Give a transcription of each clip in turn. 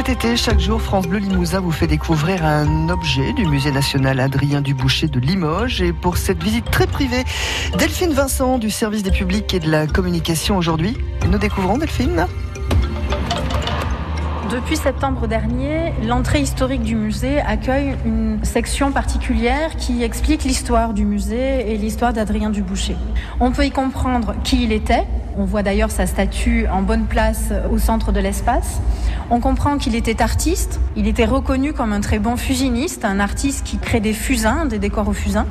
cet été, chaque jour, France Bleu Limousin vous fait découvrir un objet du musée national Adrien Duboucher de Limoges. Et pour cette visite très privée, Delphine Vincent du service des publics et de la communication aujourd'hui. Nous découvrons Delphine depuis septembre dernier, l'entrée historique du musée accueille une section particulière qui explique l'histoire du musée et l'histoire d'Adrien Duboucher. On peut y comprendre qui il était, on voit d'ailleurs sa statue en bonne place au centre de l'espace. On comprend qu'il était artiste, il était reconnu comme un très bon fusiniste, un artiste qui crée des fusains, des décors au fusain.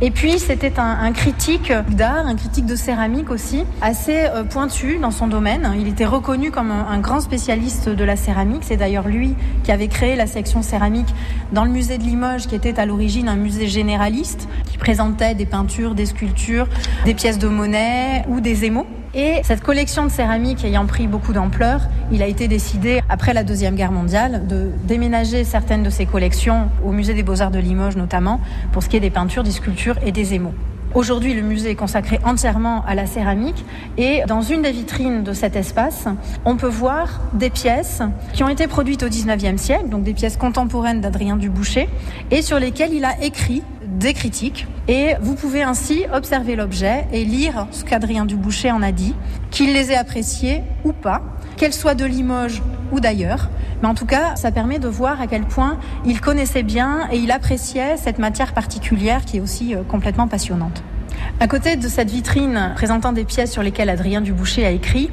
Et puis c'était un, critique d'art, un critique de céramique aussi, assez euh, pointu dans son domaine. Il était reconnu comme un, grand spécialiste de la céramique. C'est d'ailleurs lui qui avait créé la section céramique dans le musée de Limoges, qui était à l'origine un musée généraliste, qui présentait des peintures, des sculptures, des pièces de monnaie ou des émaux. Et cette collection de céramique ayant pris beaucoup d'ampleur, il a été décidé, après la Deuxième Guerre mondiale, de déménager certaines de ces collections au Musée des Beaux-Arts de Limoges notamment, pour ce qui est des peintures, des sculptures et des émaux. Aujourd'hui, le musée est consacré entièrement à la céramique et dans une des vitrines de cet espace, on peut voir des pièces qui ont été produites au 19e siècle, donc des pièces contemporaines d'Adrien Duboucher, et sur lesquelles il a écrit des critiques. Et vous pouvez ainsi observer l'objet et lire ce qu'Adrien Duboucher en a dit, qu'il les ait appréciés ou pas, qu'elles soient de Limoges ou d'ailleurs. Mais en tout cas, ça permet de voir à quel point il connaissait bien et il appréciait cette matière particulière qui est aussi euh, complètement passionnante. À côté de cette vitrine présentant des pièces sur lesquelles Adrien Duboucher a écrit,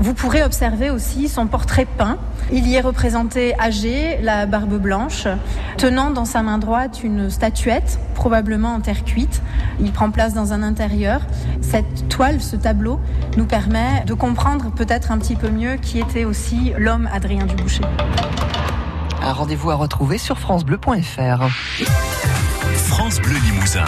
vous pourrez observer aussi son portrait peint. Il y est représenté âgé, la barbe blanche, tenant dans sa main droite une statuette, probablement en terre cuite. Il prend place dans un intérieur. Cette toile, ce tableau, nous permet de comprendre peut-être un petit peu mieux qui était aussi l'homme Adrien Duboucher. Un rendez-vous à retrouver sur francebleu.fr. France Bleu Limousin.